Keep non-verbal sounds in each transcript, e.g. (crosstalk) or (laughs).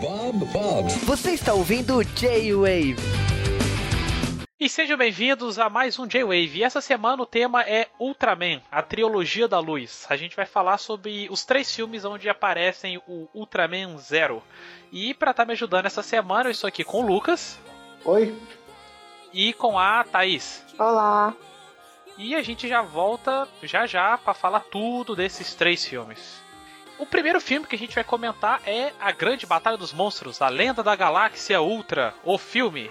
Bob, Bob. Você está ouvindo J-Wave. E sejam bem-vindos a mais um J-Wave. E essa semana o tema é Ultraman, a trilogia da luz. A gente vai falar sobre os três filmes onde aparecem o Ultraman Zero. E para estar tá me ajudando essa semana, eu estou aqui com o Lucas. Oi. E com a Thaís. Olá. E a gente já volta já já para falar tudo desses três filmes. O primeiro filme que a gente vai comentar é A Grande Batalha dos Monstros, A Lenda da Galáxia Ultra, o filme.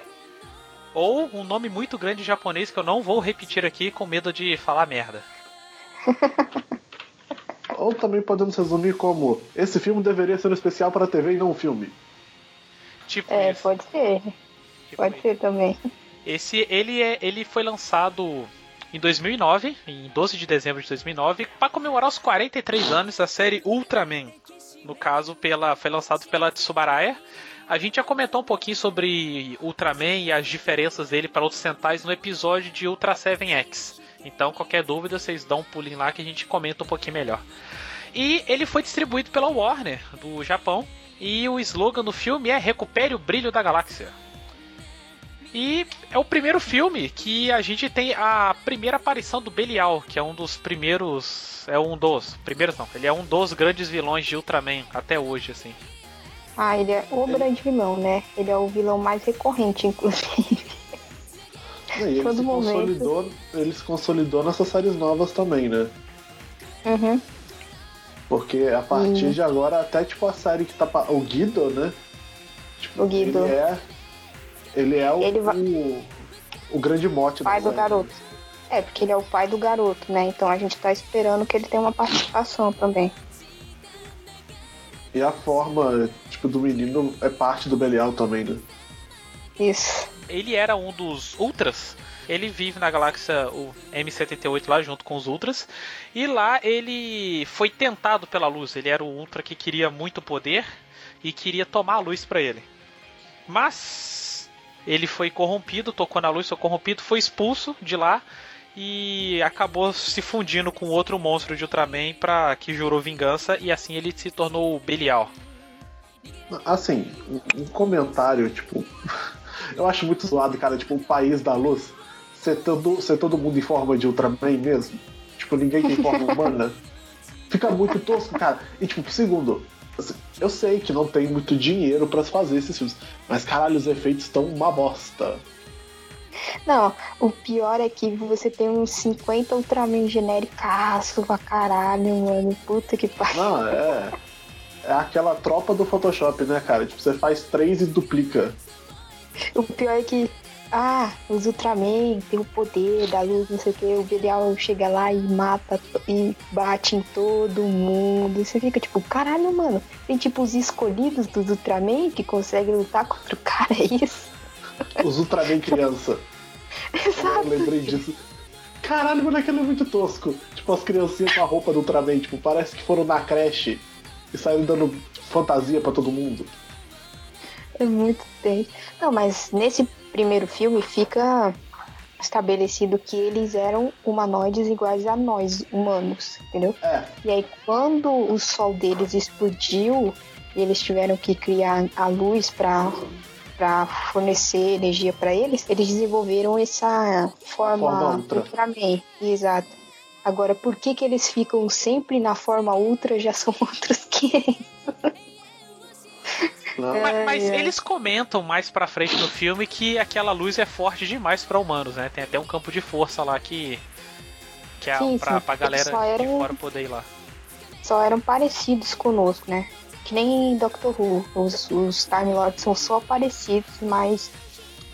Ou um nome muito grande japonês que eu não vou repetir aqui com medo de falar merda. (laughs) Ou também podemos resumir como esse filme deveria ser um especial para a TV e não um filme. Tipo é, isso. pode ser. Tipo pode isso. ser também. Esse ele é, ele foi lançado em 2009, em 12 de dezembro de 2009, para comemorar os 43 anos da série Ultraman. No caso, pela, foi lançado pela Tsubaraya. A gente já comentou um pouquinho sobre Ultraman e as diferenças dele para outros Sentais no episódio de Ultra 7X. Então, qualquer dúvida, vocês dão um pulinho lá que a gente comenta um pouquinho melhor. E ele foi distribuído pela Warner, do Japão. E o slogan do filme é Recupere o Brilho da Galáxia. E é o primeiro filme que a gente tem a primeira aparição do Belial, que é um dos primeiros. É um dos. Primeiros não, ele é um dos grandes vilões de Ultraman até hoje, assim. Ah, ele é o grande vilão, né? Ele é o vilão mais recorrente, inclusive. E ele, Todo se momento. consolidou, ele se consolidou nessas séries novas também, né? Uhum. Porque a partir uhum. de agora, até tipo a série que tá. O Guido, né? Tipo, o Guido. Ele é ele é o, ele vai... o, o, grande mote pai do garoto. É, porque ele é o pai do garoto, né? Então a gente tá esperando que ele tenha uma participação também. E a forma, tipo, do menino é parte do Belial também, né? Isso. Ele era um dos Ultras. Ele vive na galáxia o M78 lá junto com os Ultras. E lá ele foi tentado pela luz. Ele era o Ultra que queria muito poder e queria tomar a luz para ele. Mas ele foi corrompido, tocou na luz, foi corrompido, foi expulso de lá e acabou se fundindo com outro monstro de Ultraman para que jurou vingança e assim ele se tornou Belial. Assim, um comentário, tipo, (laughs) eu acho muito zoado, cara, tipo, o país da luz ser todo, ser todo mundo em forma de Ultraman mesmo. Tipo, ninguém tem forma (laughs) humana. Fica muito tosco, cara. E tipo, segundo, eu sei que não tem muito dinheiro para fazer esses filmes, mas caralho, os efeitos estão uma bosta. Não, o pior é que você tem uns 50 Ultraman genéricaço pra caralho, mano. Puta que pariu. Não, é. É aquela tropa do Photoshop, né, cara? Tipo, você faz três e duplica. O pior é que ah, os Ultraman tem o poder da luz, não sei o que, o Belial chega lá e mata e bate em todo mundo. E você fica tipo, caralho, mano, tem tipo os escolhidos dos Ultraman que conseguem lutar contra o cara, é isso? Os Ultraman criança. (laughs) Exato. Eu lembrei disso. Caralho, mano, aquilo é muito tosco. Tipo, as criancinhas com a roupa do Ultraman, tipo, parece que foram na creche e saíram dando fantasia para todo mundo. É muito tenso. Não, mas nesse primeiro filme fica estabelecido que eles eram humanoides iguais a nós, humanos, entendeu? É. E aí, quando o sol deles explodiu e eles tiveram que criar a luz para para fornecer energia para eles, eles desenvolveram essa forma, forma ultra. Ultraman. Exato. Agora, por que que eles ficam sempre na forma ultra já são (laughs) outros 500? Mas, mas é. eles comentam mais pra frente no filme que aquela luz é forte demais para humanos, né? Tem até um campo de força lá que. Que é sim, pra, sim. pra galera eram, de fora poder ir lá. Só eram parecidos conosco, né? Que nem Doctor Who. Os, os Time Lords são só parecidos, mas.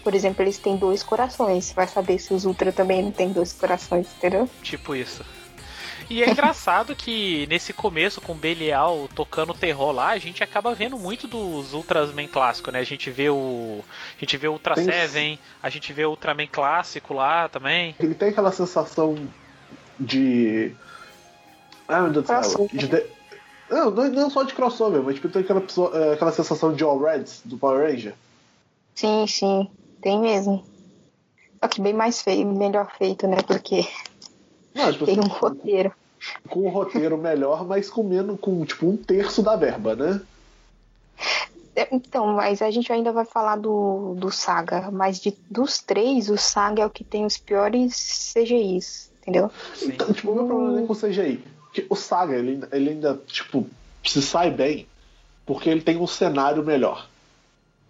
Por exemplo, eles têm dois corações. Você vai saber se os Ultra também não têm dois corações, entendeu? Tipo isso. E é engraçado que nesse começo, com o Belial tocando terror lá, a gente acaba vendo muito dos Ultraman clássicos, né? A gente vê o. A gente vê o Ultra tem... Seven, a gente vê o Ultraman clássico lá também. Ele tem aquela sensação de. Ah, meu Deus do céu. De... Não, não só de crossover, mas tipo, tem aquela, é, aquela sensação de All Reds do Power Ranger. Sim, sim, tem mesmo. Só que bem mais feio, melhor feito, né? Porque não, tipo, tem um assim, roteiro. Com um roteiro melhor, mas com menos, com tipo um terço da verba, né? é, então, mas a gente ainda vai falar do, do Saga. Mas de, dos três, o Saga é o que tem os piores CGIs, entendeu? Então, tipo, o meu problema é com o CGI. Que o Saga, ele, ele ainda, tipo, se sai bem porque ele tem um cenário melhor.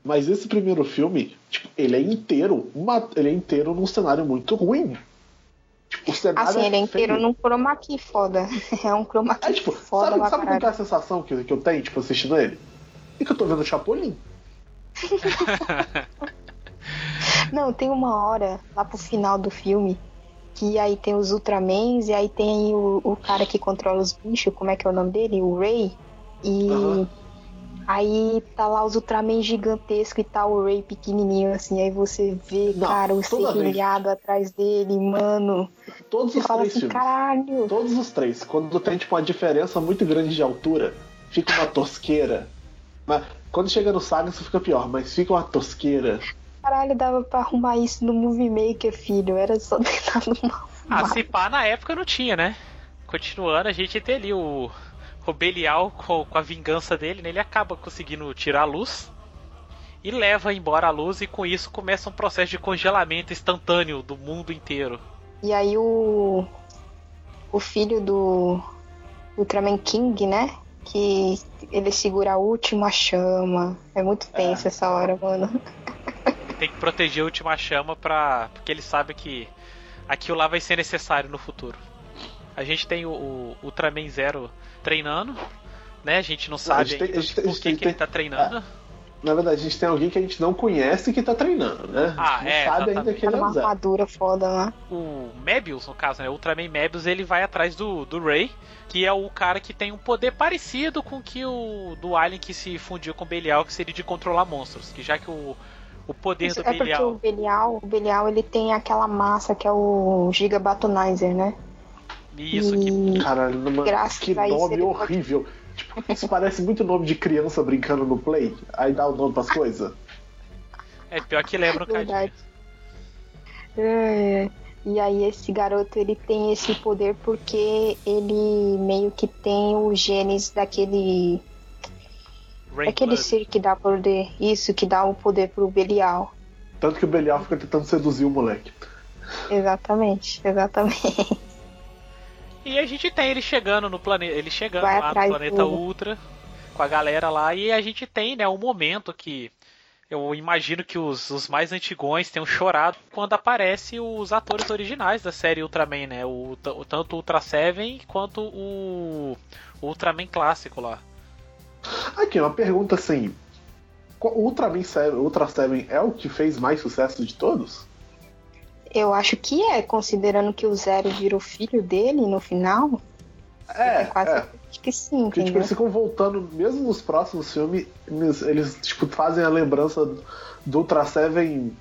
Mas esse primeiro filme, tipo, ele é inteiro, uma, ele é inteiro num cenário muito ruim. Tipo, o cenário Assim, é ele é inteiro num chroma key foda. (laughs) É um chroma key É, tipo, foda sabe, sabe qual que é a sensação que, que eu tenho, tipo, assistindo ele? E que eu tô vendo o Chapolin. (laughs) Não, tem uma hora lá pro final do filme que aí tem os Ultramans e aí tem o, o cara que controla os bichos, como é que é o nome dele? O Ray. E Aham. Aí tá lá os Ultraman gigantescos e tá o Ray pequenininho assim. Aí você vê, Não, cara, o serrilhado atrás dele, mano. Todos Você os fala três assim, filmes. caralho. Todos os três. Quando tem, tipo, uma diferença muito grande de altura, fica uma tosqueira. Mas quando chega no Saga, isso fica pior, mas fica uma tosqueira. Caralho, dava pra arrumar isso no Movie Maker, filho. Era só (laughs) deitar numa. Ah, se pá, na época não tinha, né? Continuando, a gente tem ali o, o Belial com, com a vingança dele, né? Ele acaba conseguindo tirar a luz e leva embora a luz, e com isso começa um processo de congelamento instantâneo do mundo inteiro. E aí o. O filho do Ultraman King, né? Que ele segura a última chama. É muito tenso essa hora, mano. (laughs) Tem que proteger a última chama pra. porque ele sabe que aquilo lá vai ser necessário no futuro. A gente tem o, o Ultraman Zero treinando, né? A gente não sabe gente tem- gente por que, tem- que ele tá treinando. Na verdade, a gente tem alguém que a gente não conhece que tá treinando, né? Ah, a gente é, não sabe ainda que ele é uma armadura foda lá. o Mebius, no caso, né? O Ultraman Mebius, ele vai atrás do, do Ray, que é o cara que tem um poder parecido com o que o do Alien que se fundiu com o Belial, que seria de controlar monstros. Que já que o, o poder Isso do é porque o Belial. Belial, o Belial ele tem aquela massa que é o Giga Batonizer, né? Isso, que E Caralho, numa... Graças que nome pode- horrível. Tipo, isso parece muito nome de criança brincando no play. Aí dá o nome pras coisas. é pior que lembra o. Verdade. É, E aí esse garoto ele tem esse poder porque ele meio que tem os genes daquele Rain aquele Blood. ser que dá poder, isso que dá o poder pro Belial. Tanto que o Belial fica tentando seduzir o moleque. Exatamente, exatamente. (laughs) E a gente tem ele chegando no planeta. Ele chegando Vai lá no planeta do- Ultra com a galera lá. E a gente tem, né, um momento que eu imagino que os, os mais antigões tenham chorado quando aparece os atores originais da série Ultraman, né? O, o- tanto o Ultra Seven quanto o, o Ultraman clássico lá. Aqui, uma pergunta assim. O Ultraman 7, Ultra 7 é o que fez mais sucesso de todos? Eu acho que é, considerando que o Zero virou filho dele no final. É, quase é. acho que sim, Porque tipo, entendeu? eles ficam voltando, mesmo nos próximos filmes, eles, eles, tipo, fazem a lembrança do Ultra 7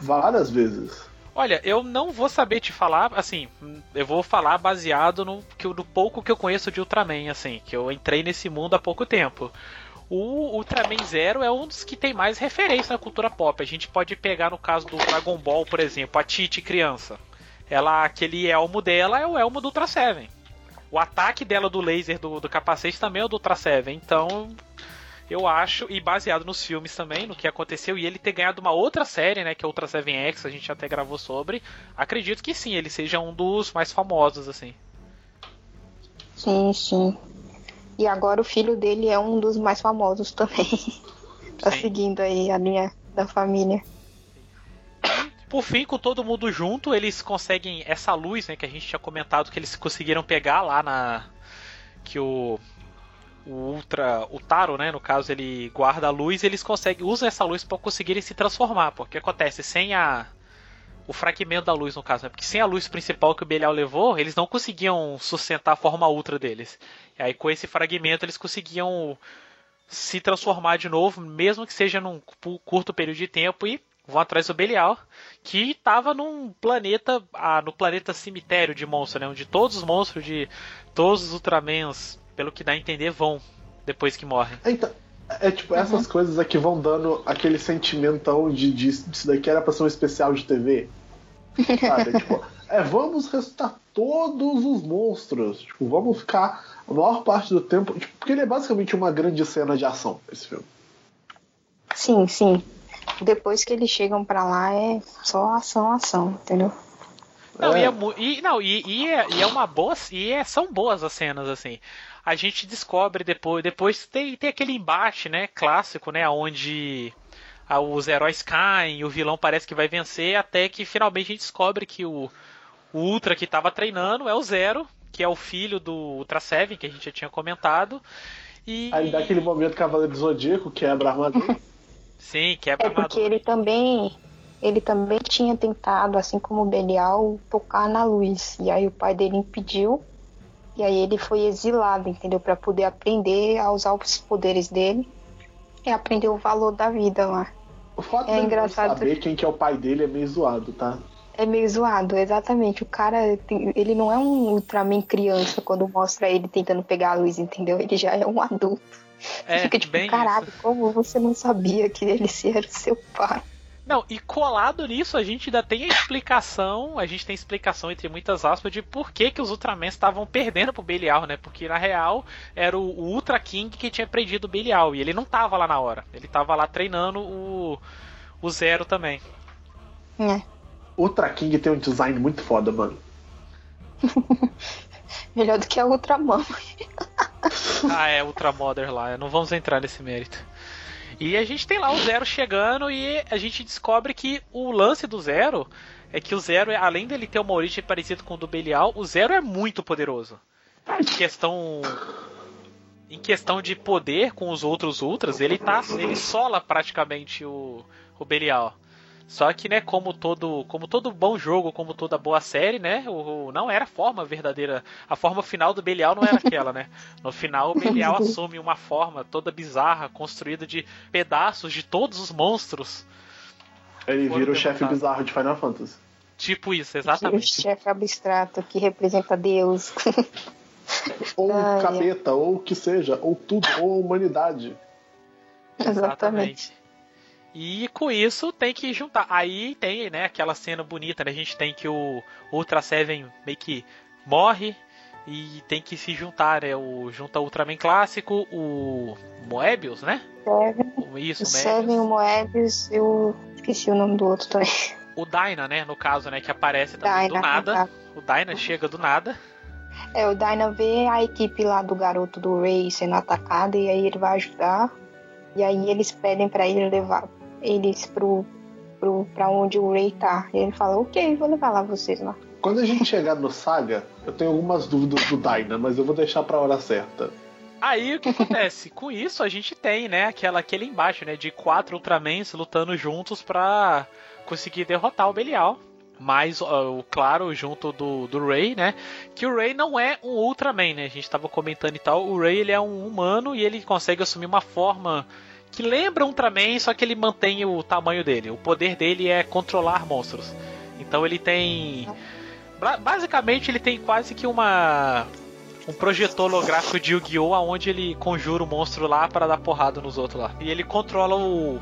várias vezes. Olha, eu não vou saber te falar, assim, eu vou falar baseado no, que, no pouco que eu conheço de Ultraman, assim, que eu entrei nesse mundo há pouco tempo. O Ultraman Zero é um dos que tem mais referência na cultura pop. A gente pode pegar no caso do Dragon Ball, por exemplo, a Titi criança. Ela, aquele elmo dela é o elmo do Ultra Seven. O ataque dela do laser do, do capacete também é o do Ultra Seven. Então, eu acho, e baseado nos filmes também, no que aconteceu, e ele ter ganhado uma outra série, né, que é Ultra 7X, a gente até gravou sobre, acredito que sim, ele seja um dos mais famosos, assim. Sim, sim. E agora o filho dele é um dos mais famosos também. (laughs) tá Sim. seguindo aí a linha da família. Por fim, com todo mundo junto, eles conseguem essa luz, né, que a gente tinha comentado que eles conseguiram pegar lá na que o o Ultra, o Taro, né, no caso, ele guarda a luz, eles conseguem usam essa luz para conseguirem se transformar, porque acontece sem a o fragmento da luz no caso, né, porque sem a luz principal que o Belial levou, eles não conseguiam sustentar a forma ultra deles. E aí com esse fragmento eles conseguiam se transformar de novo, mesmo que seja num cu- curto período de tempo e vão atrás do Belial, que estava num planeta, ah, no planeta cemitério de monstros, né, onde todos os monstros de todos os Ultramans, pelo que dá a entender, vão depois que morrem. Então, é tipo, essas coisas aqui vão dando aquele sentimentão de, de isso daqui era pra ser um especial de TV. Sabe? É, (laughs) tipo, é, vamos ressuscitar todos os monstros. Tipo, vamos ficar a maior parte do tempo. Tipo, porque ele é basicamente uma grande cena de ação, esse filme. Sim, sim. Depois que eles chegam pra lá é só ação, ação, entendeu? Não, É. e, é, mu- e- não, e, e é, e é uma boa. E é- são boas as cenas, assim. A gente descobre depois. Depois tem, tem aquele embate, né? Clássico, né? Onde os heróis caem, o vilão parece que vai vencer, até que finalmente a gente descobre que o, o Ultra que estava treinando é o Zero, que é o filho do Ultra Seven, que a gente já tinha comentado. E. Aí dá aquele momento Cavaleiro do Zodíaco, quebra a armadura. (laughs) Sim, quebra É porque armadura. ele também. Ele também tinha tentado, assim como o Belial, tocar na luz. E aí o pai dele impediu. E aí ele foi exilado, entendeu? Pra poder aprender a usar os poderes dele e aprender o valor da vida lá. O fato É não engraçado. saber quem que é o pai dele é meio zoado, tá? É meio zoado, exatamente. O cara, tem- ele não é um Ultraman criança quando mostra ele tentando pegar a luz, entendeu? Ele já é um adulto. É, Fica tipo, bem caralho, isso. como você não sabia que ele (laughs) era seu pai? Não, e colado nisso, a gente ainda tem a explicação, a gente tem explicação entre muitas aspas de por que, que os Ultraman estavam perdendo pro Belial, né? Porque na real era o, o Ultra King que tinha prendido o Belial e ele não tava lá na hora. Ele tava lá treinando o, o Zero também. É. Ultra King tem um design muito foda, mano. (laughs) Melhor do que a Ultraman. Ah, é Ultra Mother lá, não vamos entrar nesse mérito. E a gente tem lá o Zero chegando e a gente descobre que o lance do Zero é que o Zero, além dele ter uma origem parecida com o do Belial, o Zero é muito poderoso. Em questão em questão de poder com os outros Ultras, ele tá ele sola praticamente o, o Belial. Só que, né, como todo, como todo bom jogo, como toda boa série, né, o, o- não era a forma verdadeira. A forma final do Belial não era aquela, né? No final, o Belial (laughs) assume uma forma toda bizarra, construída de pedaços de todos os monstros. Ele vira o chefe bizarro de Final Fantasy. Tipo isso, O exatamente. chefe abstrato que representa Deus. (laughs) Ou Ai, capeta, ou o que seja, ou tudo, ou a humanidade. Exatamente. E com isso tem que juntar. Aí tem, né, aquela cena bonita, né? A gente tem que o Ultra Seven meio que morre e tem que se juntar, né? O junta o Ultraman clássico, o Moebius, né? Seven, O- Isso, o o Seven, o Moebius. Moebius e o. Esqueci o nome do outro também. O Dyna, né, no caso, né, que aparece Dyna, do nada. tá. O Dyna chega do nada. É, o Dyna vê a equipe lá do garoto do Ray sendo atacada e aí ele vai ajudar. E aí eles pedem pra ele levar eles pro, pro, pra onde o Ray tá. E ele fala, ok, vou levar lá vocês lá. Quando a gente chegar no Saga, eu tenho algumas dúvidas do Dyna, mas eu vou deixar pra hora certa. Aí o que acontece? Com isso a gente tem, né, aquela, aquele embaixo, né, de quatro Ultramans lutando juntos pra conseguir derrotar o Belial. Mas, o claro, junto do, do Ray, né? Que o Ray não é um Ultraman, né? A gente tava comentando e tal. O Ray ele é um humano e ele consegue assumir uma forma que lembra um Ultraman, só que ele mantém o tamanho dele. O poder dele é controlar monstros. Então ele tem. ba- Basicamente ele tem quase que uma. Um projetor holográfico de Yu-Gi-Oh! onde ele conjura o monstro lá para dar porrada nos outros lá. E ele controla o-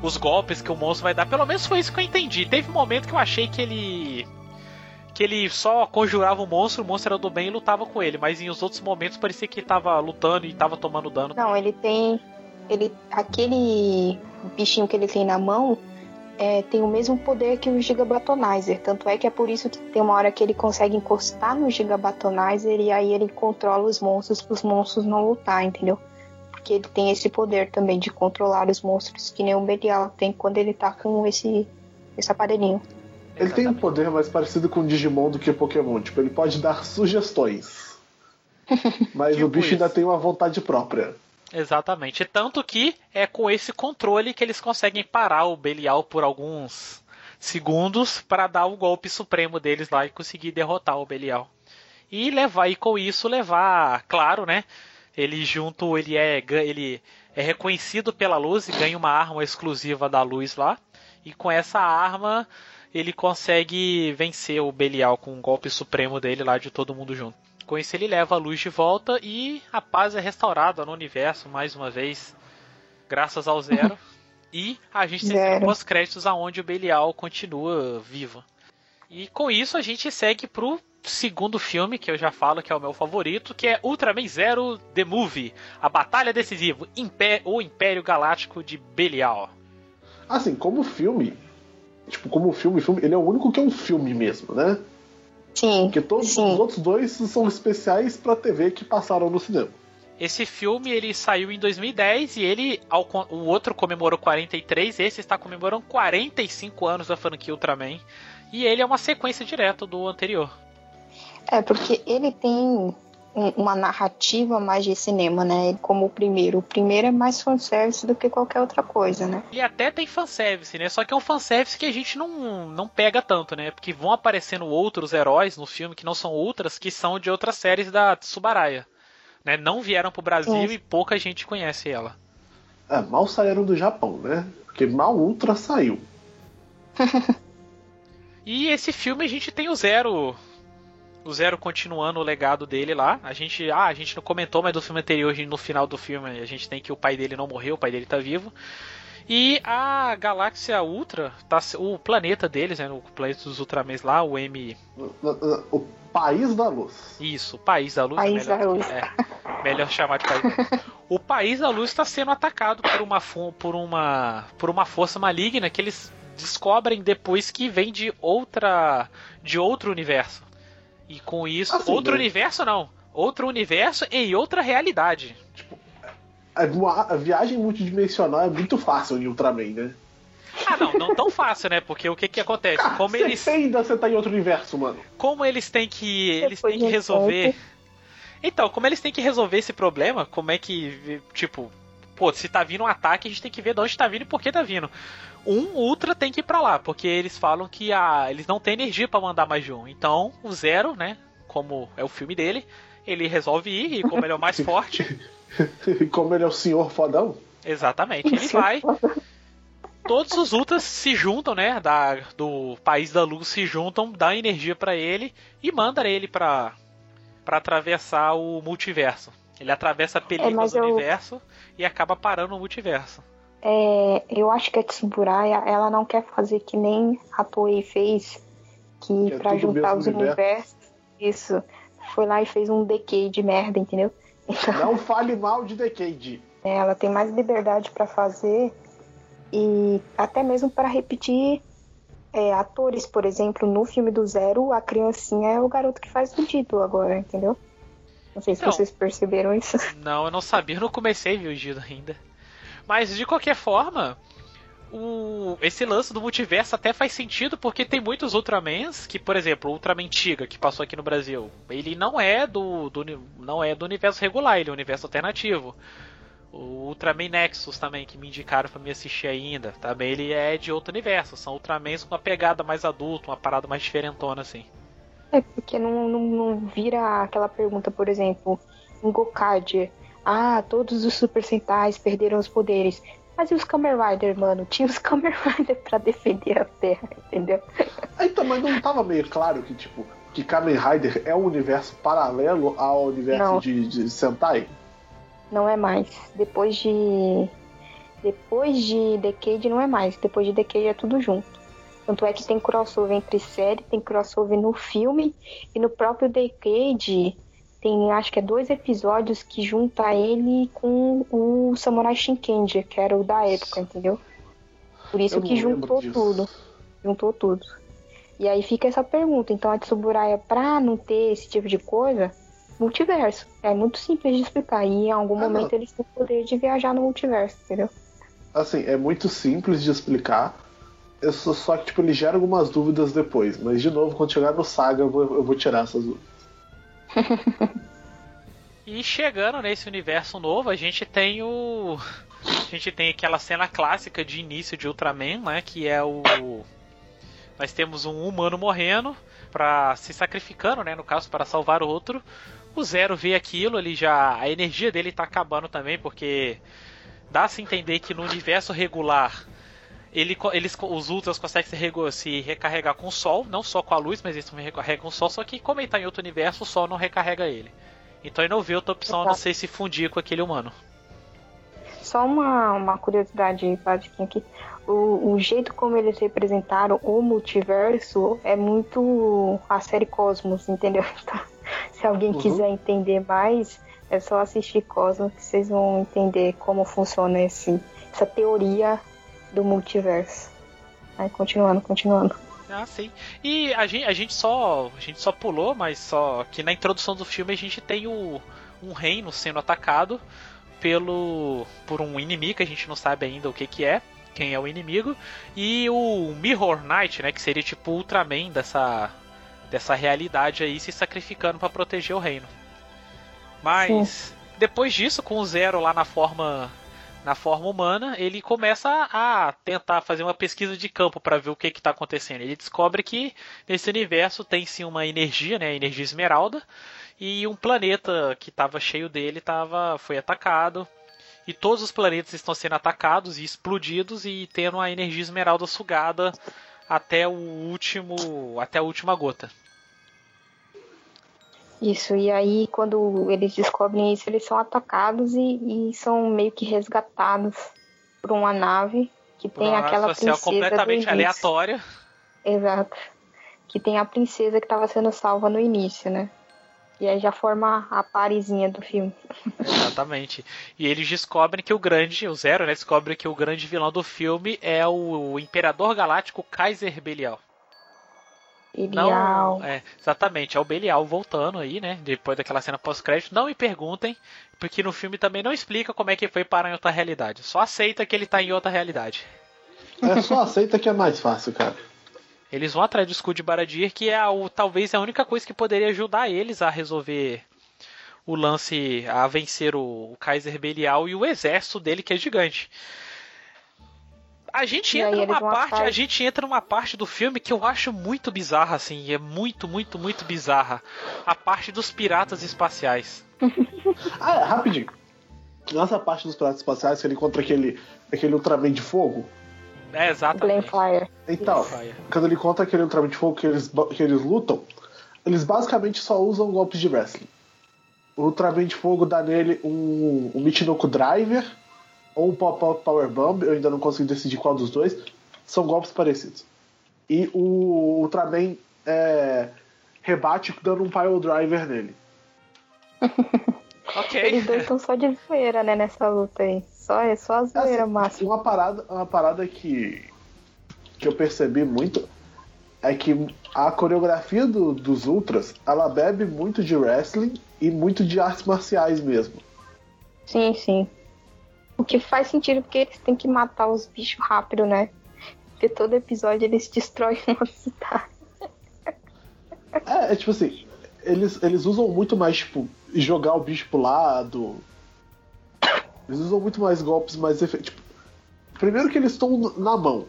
os golpes que o monstro vai dar. Pelo menos foi isso que eu entendi. Teve um momento que eu achei que ele. Que ele só conjurava o monstro, o monstro era do bem e lutava com ele. Mas em os outros momentos parecia que ele tava lutando e tava tomando dano. Não, ele tem. Ele, aquele bichinho que ele tem na mão é, tem o mesmo poder que o Gigabatonizer. Tanto é que é por isso que tem uma hora que ele consegue encostar no Gigabatonizer e aí ele controla os monstros para os monstros não lutar, entendeu? Porque ele tem esse poder também de controlar os monstros, que nem o Belial tem quando ele tá com esse, esse aparelhinho. Ele tem um Exatamente. poder mais parecido com Digimon do que Pokémon. Tipo, ele pode dar sugestões. (laughs) Mas Tipo o bicho isso. ainda tem uma vontade própria. Exatamente. Tanto que é com esse controle que eles conseguem parar o Belial por alguns segundos para dar o golpe supremo deles lá e conseguir derrotar o Belial. E levar e com isso levar, claro, né? Ele junto, ele é ele é reconhecido pela luz e ganha uma arma exclusiva da luz lá. E com essa arma ele consegue vencer o Belial com um golpe supremo dele lá de todo mundo junto. Com isso ele leva a luz de volta e a paz é restaurada no universo mais uma vez, graças ao Zero. (laughs) e a gente tem Zero. pós-créditos aonde o Belial continua vivo. E com isso a gente segue pro segundo filme, que eu já falo que é o meu favorito, que é Ultraman Zero The Movie, a batalha decisiva, Impé- o Império Galáctico de Belial. Assim, como filme, tipo, como filme, filme, ele é o único que é um filme mesmo, né? Sim. Porque todos sim. os outros dois são especiais pra TV que passaram no cinema. Esse filme ele saiu em 2010 e ele, ao, o outro comemorou 43, esse está comemorando 45 anos da franquia Ultraman. E ele é uma sequência direta do anterior. É, porque ele tem um- uma narrativa mais de cinema, né? Como o primeiro. O primeiro é mais fanservice do que qualquer outra coisa, né? Ele até tem fanservice, né? Só que é um fanservice que a gente não, não pega tanto, né? Porque vão aparecendo outros heróis no filme que não são outras, que são de outras séries da Tsubaraya. Né? Não vieram pro Brasil Sim. e pouca gente conhece ela. É, mal saíram do Japão, né? Porque mal Ultra saiu. (laughs) E esse filme a gente tem o Zero. O Zero continuando o legado dele lá. A gente. Ah, a gente não comentou, mas do filme anterior, no final do filme, a gente tem que o pai dele não morreu, o pai dele tá vivo. E a galáxia Ultra, tá, o planeta deles, né? O planeta dos Ultramens lá, o M. O país da luz. Isso, o País da Luz. País é melhor, da Luz. é, melhor chamar de País da Luz. O País da Luz está sendo atacado por uma, por, uma, por uma força maligna que eles descobrem depois que vem de outra de outro universo. E com isso, Assim, outro né? universo não, outro universo em outra realidade. A, vo- a viagem multidimensional é muito fácil em Ultraman, né? Ah, não, não tão fácil, né? Porque o que que acontece? Cara, Como você eles ainda você tá em outro universo, mano. como eles têm que eles Depois têm que resolver então como eles têm que resolver esse problema como é que tipo pô se tá vindo um ataque a gente tem que ver de onde tá vindo e por que tá vindo um ultra tem que ir pra lá porque eles falam que a eles não têm energia pra mandar mais de um então o zero né como é o filme dele ele resolve ir e como ele é o mais (laughs) forte E como ele é o senhor fodão, exatamente ele vai todos os ultras se juntam, né? Da, do país da luz se juntam, dá energia pra ele e manda ele pra, pra atravessar o multiverso. Ele atravessa a película mas do eu- universo e acaba parando no multiverso. É, eu acho que a Tsuburaya, ela não quer fazer que nem a Toei fez, que Que é pra tudo juntar os universo. universos, isso, foi lá e fez um decay de merda, entendeu? Então, não fale mal de Decade. é, ela tem mais liberdade pra fazer e até mesmo para repetir é, atores, por exemplo, no filme do Zero, a criancinha é o garoto que faz o título agora, entendeu? Não sei se Então. vocês perceberam isso. (laughs) Não, eu não sabia, eu não comecei a ver o Gido ainda. Mas de qualquer forma, o, esse lance do multiverso até faz sentido porque tem muitos Ultramans que, por exemplo, o Ultraman Tiga que passou aqui no Brasil, ele não é do, do não é do universo regular, ele é um universo alternativo. O Ultraman Nexus também que me indicaram pra me assistir ainda, também ele é de outro universo, são Ultramans com uma pegada mais adulta, uma parada mais diferentona assim. É porque não, não, não vira aquela pergunta, por exemplo, em Gokaiger. Ah, todos os Super Sentais perderam os poderes. Mas e os Kamen Rider, mano? Tinha os (laughs) Kamen Rider pra defender a Terra, entendeu? Então, mas não tava meio claro que, tipo, que Kamen Rider é um universo paralelo ao universo de, de Sentai? Não é mais. Depois de. Depois de Decade não é mais. Depois de Decade é tudo junto. Tanto é que tem crossover entre série, tem crossover no filme e no próprio Decade tem acho que é dois episódios que junta ele com o Samurai Shinkenger, que era o da época, entendeu? Por isso Eu que não juntou disso. tudo. Juntou tudo. E aí fica essa pergunta. Então a Tsuburaya, pra não ter esse tipo de coisa, multiverso. É muito simples de explicar. E em algum Ah, não. momento eles têm o poder de viajar no multiverso, entendeu? Assim, é muito simples de explicar. Eu só, só que, tipo, ele gera algumas dúvidas depois. Mas, de novo, quando chegar no Saga, eu vou, eu vou tirar essas dúvidas. (laughs) E chegando nesse universo novo, a gente tem o. A gente tem aquela cena clássica de início de Ultraman, né? Que é o. Nós temos um humano morrendo para se sacrificando, né? No caso, para salvar o outro. O Zero vê aquilo, ele já. A energia dele tá acabando também, porque dá-se entender que no universo regular. Ele, eles, os Ultras conseguem se, se recarregar com o Sol, não só com a luz, mas eles também recarregam com o Sol, só que como ele tá em outro universo, o Sol não recarrega ele. Então ele não vê outra opção a não ser se fundir com aquele humano. Só uma, uma curiosidade básica aqui. O, o jeito como eles representaram o multiverso é muito a série Cosmos, entendeu? (laughs) Então, se alguém Uhum. quiser entender mais, é só assistir Cosmos que vocês vão entender como funciona esse, essa teoria do multiverso. Aí continuando, continuando. Ah, sim. E a gente, a gente só a gente só pulou, mas só que na introdução do filme a gente tem o, um reino sendo atacado pelo por um inimigo que a gente não sabe ainda o que que é, quem é o inimigo, e o Mirror Knight, né, que seria tipo o Ultraman dessa dessa realidade aí se sacrificando para proteger o reino. Mas Sim. depois disso, com o Zero lá na forma na forma humana, ele começa a tentar fazer uma pesquisa de campo para ver o que está acontecendo. Ele descobre que nesse universo tem sim uma energia, né, energia esmeralda, e um planeta que estava cheio dele tava, foi atacado. E todos os planetas estão sendo atacados e explodidos e tendo a energia esmeralda sugada até o último, até a última gota. Isso, e aí quando eles descobrem isso, eles são atacados e, e são meio que resgatados por uma nave que por tem aquela princesa completamente aleatória. Exato. Que tem a princesa que estava sendo salva no início, né? E aí já forma a parizinha do filme. Exatamente. E eles descobrem que o grande, o Zero, né? Descobre que o grande vilão do filme é o Imperador Galáctico Kaiser Belial. Belial. Não, é, exatamente, é o Belial voltando aí, né? Depois daquela cena pós-crédito. Não me perguntem, porque no filme também não explica como é que foi parar em outra realidade. Só aceita que ele tá em outra realidade. É, só aceita que é mais fácil, cara. Eles vão atrás do escudo de Baradir, que é o, talvez a única coisa que poderia ajudar eles a resolver o lance, a vencer o, o Kaiser Belial e o exército dele, que é gigante. A gente entra numa parte, a gente entra numa parte do filme que eu acho muito bizarra, assim, é muito, muito, muito bizarra. A parte dos piratas espaciais. (laughs) ah, é, rapidinho. Nessa parte dos piratas espaciais, que ele encontra aquele, aquele Ultraman de fogo. É, exatamente. Fire. Então, quando ele encontra aquele Ultraman de fogo que eles, que eles lutam, eles basicamente só usam golpes de wrestling. O Ultraman de fogo dá nele um, um Michinoku Driver ou um Pop-Up Power Bomb, eu ainda não consegui decidir qual dos dois, são golpes parecidos. E o Ultraman é, rebate dando um Pile Driver nele. ok. Eles dois estão só de zoeira, né, nessa luta aí. Só, é só a zoeira assim, máxima. Uma parada, uma parada que, que eu percebi muito é que a coreografia do, dos Ultras, ela bebe muito de wrestling e muito de artes marciais mesmo. Sim, sim. O que faz sentido porque eles têm que matar os bichos rápido, né? Porque todo episódio eles destroem (laughs) uma cidade. É, é tipo assim, eles, eles usam muito mais, tipo, jogar o bicho pro lado. Eles usam muito mais golpes mais efetivos. Tipo, primeiro que eles estão na mão.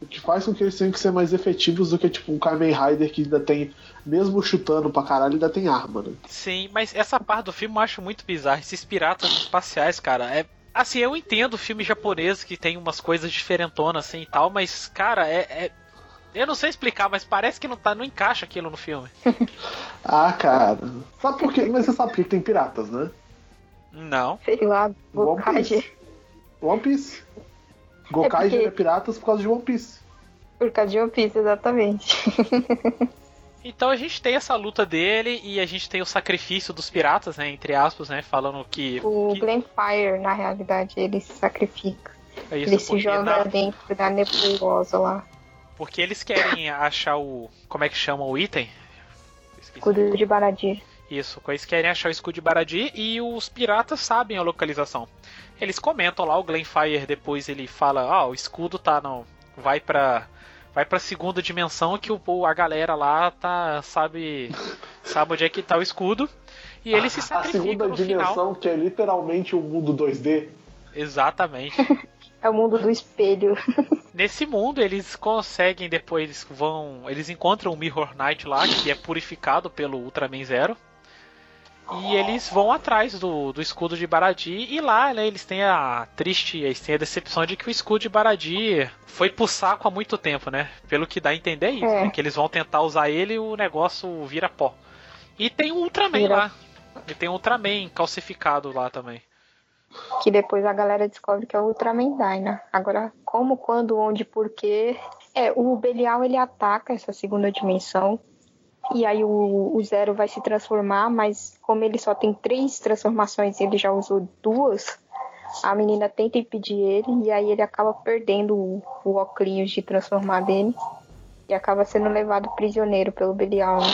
O que faz com que eles tenham que ser mais efetivos do que, tipo, um Kamen Rider que ainda tem, mesmo chutando pra caralho, ainda tem arma, né? Sim, mas essa parte do filme eu acho muito bizarra. Esses piratas espaciais, cara, é Assim, eu entendo filme japonês que tem umas coisas diferentonas assim e tal, mas, cara, é, é. Eu não sei explicar, mas parece que não, tá, não encaixa aquilo no filme. (laughs) ah, cara. Sabe por quê? Mas você sabe que tem piratas, né? Não. Sei lá, Gokage. One Piece. Gokage é, porque... é piratas por causa de One Piece. Por causa de One Piece, exatamente. (laughs) Então a gente tem essa luta dele e a gente tem o sacrifício dos piratas, né? Entre aspas, né? Falando que. O que... Glenfire, na realidade, ele se sacrifica. É isso, ele se joga dentro da nebulosa lá. Porque eles querem achar o. Como é que chama o item? Escudo de Baradir. Isso, eles querem achar o escudo de Baradir e os piratas sabem a localização. Eles comentam lá, o Glenfire depois ele fala: Ah, o escudo tá não. Vai pra vai pra segunda dimensão que o, a galera lá tá, sabe, sabe onde é que tá o escudo. E ele se sacrifica A segunda no dimensão, final. que é literalmente o um mundo 2D. Exatamente. (laughs) é o mundo do espelho. (laughs) Nesse mundo eles conseguem depois eles vão, eles encontram o Mirror Knight lá, que é purificado pelo Ultraman Zero. E eles vão atrás do, do escudo de Baradi e lá né, eles têm a triste, eles têm a decepção de que o escudo de Baradi foi pro saco há muito tempo, né? Pelo que dá a entender isso, é. né? Que eles vão tentar usar ele e o negócio vira pó. E tem um Ultraman vira. lá. E tem um Ultraman calcificado lá também. Que depois a galera descobre que é o Ultraman Dyna. Agora, como, quando, onde, porquê. É, o Belial ele ataca essa segunda dimensão e aí o, o Zero vai se transformar, mas como ele só tem três transformações e ele já usou duas, A menina tenta impedir ele e aí ele acaba perdendo o, o óculos de transformar dele e acaba sendo levado prisioneiro pelo Belial. Né?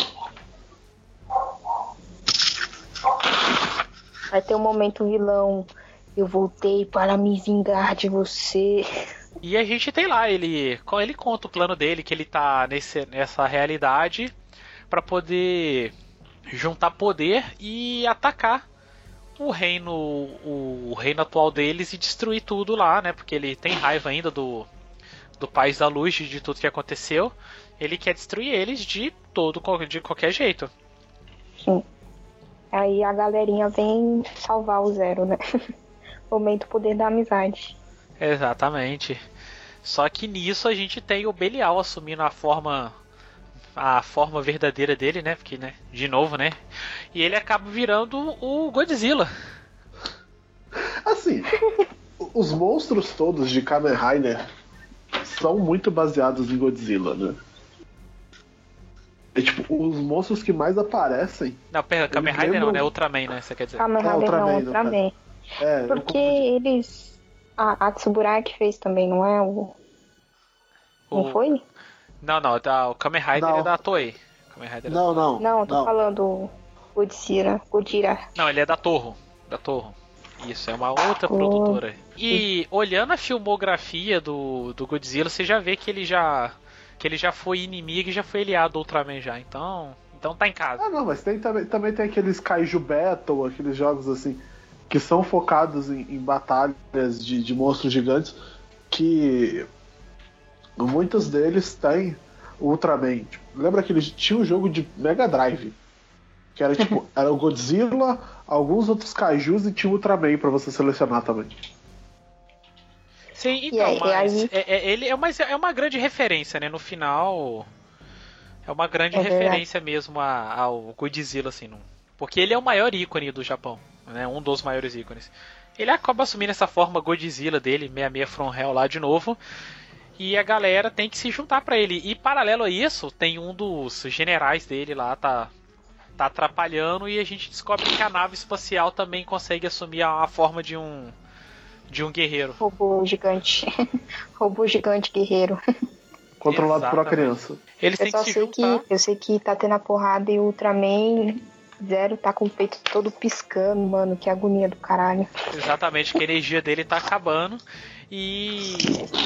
Vai ter um momento vilão. Eu voltei para me vingar de você. E a gente tem lá, ele, ele conta o plano dele, que ele tá nesse, nessa realidade para poder juntar poder e atacar o reino o, o, reino atual deles e destruir tudo lá, né? Porque ele tem raiva ainda do do país da luz de tudo que aconteceu. Ele quer destruir eles de todo de qualquer jeito. Sim. Aí a galerinha vem salvar o Zero, né? (laughs) Momento poder da amizade. Exatamente. Só que nisso a gente tem o Belial assumindo a forma a forma verdadeira dele, né? Porque, né, de novo, né? E ele acaba virando o Godzilla. Assim, os monstros todos de Kamen Rider são muito baseados em Godzilla, né? É tipo, os monstros que mais aparecem. Não, pera, Kamen Rider lembram... não, né? Ultraman, né? Você quer dizer? Kamen Rider é, Ultraman, não, Ultraman. É, Porque eles. A, a Tsuburaki fez também, não é? O... o... Não foi? Não, não, tá, o Kamen Rider não. é da Toei. Kamen Rider é não, não. Não, tô não. falando Godzilla, Godira. Não, ele é da Torro. Da Torro. Isso, é uma outra oh. produtora. E olhando a filmografia do, do Godzilla, você já vê que ele já que ele já foi inimigo e já foi aliado do Ultraman já. Então, então tá em casa. Ah, não, mas tem, também, também tem aqueles Kaiju Battle, aqueles jogos assim que são focados em, em batalhas de, de monstros gigantes que muitos deles têm Ultraman. Tipo, lembra que eles tinham um jogo de Mega Drive? Que era tipo, (laughs) era o Godzilla, alguns outros kaijus e tinha o Ultraman pra você selecionar também. Sim, então, aí, mas. É, é, ele é uma, é uma grande referência, né? No final. É uma grande é referência mesmo a, ao Godzilla, assim. Não, porque ele é o maior ícone do Japão, né? Um dos maiores ícones. Ele acaba assumindo essa forma Godzilla dele, 66 From Hell lá de novo. E a galera tem que se juntar para ele. E paralelo a isso, tem um dos generais dele lá, tá, tá atrapalhando. E a gente descobre que a nave espacial também consegue assumir a, a forma de um de um guerreiro. Robô gigante. (laughs) Robô gigante guerreiro. (laughs) Controlado Exatamente. por uma criança. Eles eu só sei juntar. que eu sei que tá tendo a porrada e o Ultraman Zero tá com o peito todo piscando, mano. Que agonia do caralho. Exatamente, que a energia dele tá acabando. E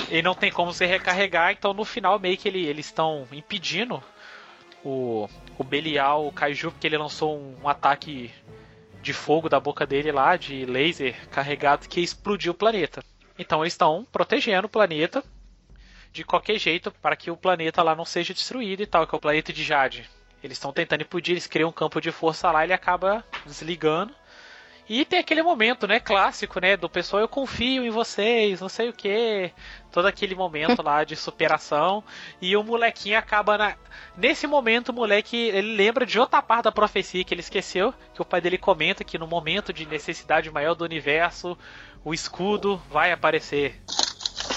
ele não tem como se recarregar, então no final meio que ele, eles estão impedindo o, o Belial, o Kaiju, porque ele lançou um, um ataque de fogo da boca dele lá, de laser carregado, que explodiu o planeta. Então eles estão protegendo o planeta de qualquer jeito para que o planeta lá não seja destruído e tal, que é o planeta de Jade. Eles estão tentando impedir, eles criam um campo de força lá, ele acaba desligando e tem aquele momento, né, clássico, né, do pessoal, eu confio em vocês, não sei o que, todo aquele momento lá de superação, e o molequinho acaba na... Nesse momento, o moleque, ele lembra de outra parte da profecia que ele esqueceu, que o pai dele comenta que no momento de necessidade maior do universo, o escudo vai aparecer.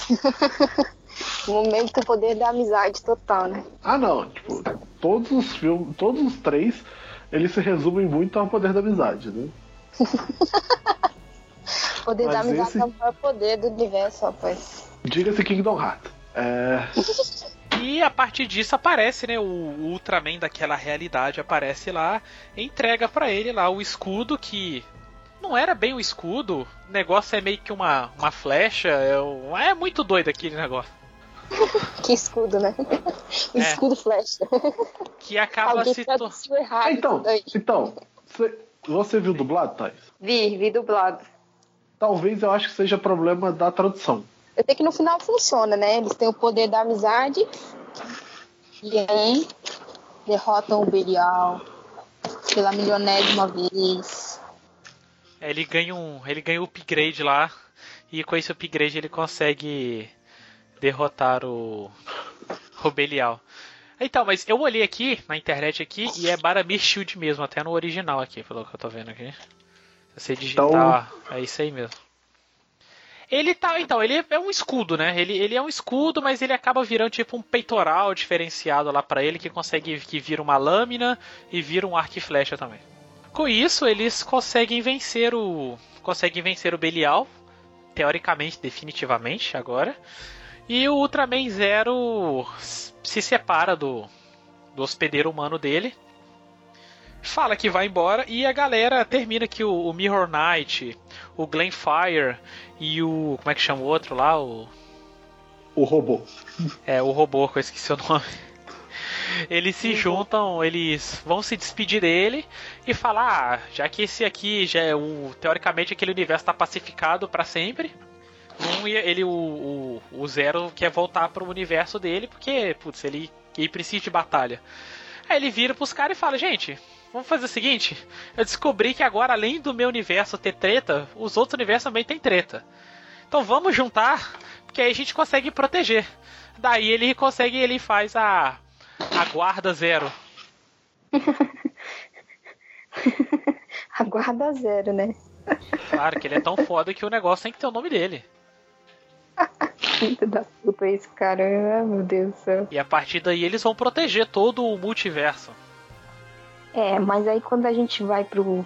(laughs) momento do poder da amizade total, né? Ah, não, tipo, todos os filmes, todos os três, eles se resumem muito ao poder da amizade, né? (laughs) poder da amizade esse... é o maior poder do universo, rapaz. Diga-se Kingdom Hearts. É... (laughs) E a partir disso aparece, né? O Ultraman daquela realidade aparece lá, entrega para ele lá o escudo que não era bem o escudo, o negócio é meio que uma, uma flecha, é, um, é muito doido aquele negócio. (laughs) que escudo, né? É. Escudo flecha. Que acaba Alguém se tornando. Então, então, você viu dublado, Thais? Vi, vi dublado. Talvez eu acho que seja problema da tradução. Eu sei que no final funciona, né? Eles têm o poder da amizade. E aí derrotam o Belial pela milionésima vez. É, ele ganha um. Ele ganha um upgrade lá. E com esse upgrade ele consegue derrotar o. O Belial. Então, mas eu olhei aqui na internet aqui e é Baramir Shield mesmo, até no original aqui, pelo que eu tô vendo aqui. Se você digitar, então... é isso aí mesmo. Ele tá, então, ele é um escudo, né? Ele, ele é um escudo, mas ele acaba virando tipo um peitoral diferenciado lá para ele que consegue que vira uma lâmina e vira um arco e flecha também. Com isso, eles conseguem vencer o conseguem vencer o Belial teoricamente, definitivamente agora. E o Ultraman Zero se separa do, do hospedeiro humano dele. Fala que vai embora e a galera termina que o, o Mirror Knight, o Glenfire e o. Como é que chama o outro lá? O. O robô. É, o robô, que eu esqueci o nome. Eles se juntam, eles vão se despedir dele e falar, ah, já que esse aqui já é o teoricamente aquele universo está pacificado para sempre, ia, ele o, o, o Zero quer voltar pro universo dele porque, putz, ele, ele precisa de batalha. Aí ele vira pros caras e fala, gente, vamos fazer o seguinte, eu descobri que agora além do meu universo ter treta, os outros universos também tem treta. Então vamos juntar, porque aí a gente consegue proteger. Daí ele consegue, ele faz a a guarda zero. (laughs) a guarda zero, né? Claro que ele é tão foda que o negócio tem que ter o nome dele. (laughs) Filho da puta esse cara, meu Deus do céu. E a partir daí eles vão proteger todo o multiverso. É, mas aí quando a gente vai pro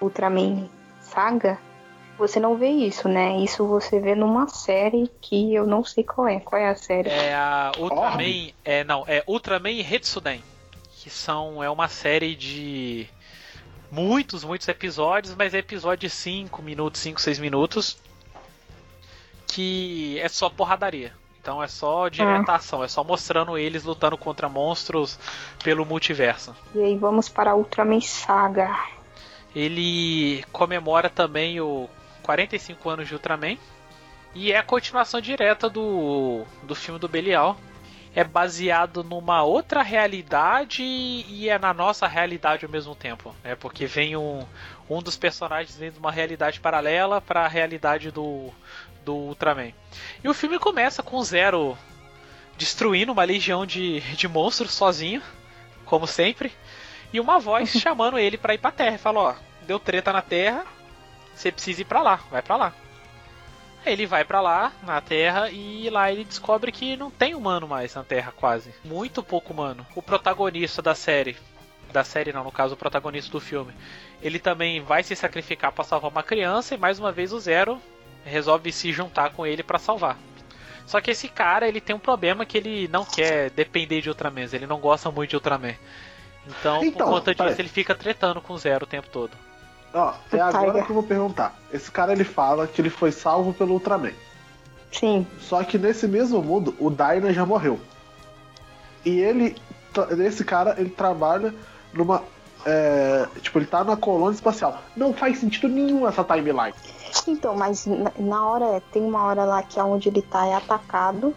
Ultraman Saga, você não vê isso, né? Isso você vê numa série que eu não sei qual é. Qual é a série? É a Ultraman. É, não, é Ultraman e Hetsuden. Que são. É uma série de muitos, muitos episódios, mas é episódio de 5 minutos, 5, 6 minutos. Que é só porradaria. Então é só diretação, ah. é só mostrando eles lutando contra monstros pelo multiverso. E aí vamos para a Ultraman Saga. Ele comemora também o 45 anos de Ultraman. E é a continuação direta do, do filme do Belial. É baseado numa outra realidade e é na nossa realidade ao mesmo tempo. É porque vem um, um dos personagens vem de uma realidade paralela para a realidade do, do Ultraman. E o filme começa com o Zero destruindo uma legião de, de monstros sozinho, como sempre, e uma voz (laughs) chamando ele para ir pra Terra. Fala: Ó, deu treta na Terra, você precisa ir para lá, vai para lá. Aí ele vai para lá, na Terra, e lá ele descobre que não tem humano mais na Terra, quase. Muito pouco humano. O protagonista da série, da série não, no caso, o protagonista do filme, ele também vai se sacrificar para salvar uma criança, e mais uma vez o Zero resolve se juntar com ele para salvar. Só que esse cara, ele tem um problema que ele não quer depender de Ultraman, ele não gosta muito de Ultraman. Então, então por conta disso, ele fica tretando com o Zero o tempo todo. Ó, é agora que eu vou perguntar. Esse cara ele fala que ele foi salvo pelo Ultraman. Sim. Só que nesse mesmo mundo, o Dyna já morreu. E ele. Esse cara, ele trabalha numa. É, tipo, ele tá na colônia espacial. Não faz sentido nenhum essa timeline. Então, mas na hora, tem uma hora lá que é onde ele tá é atacado.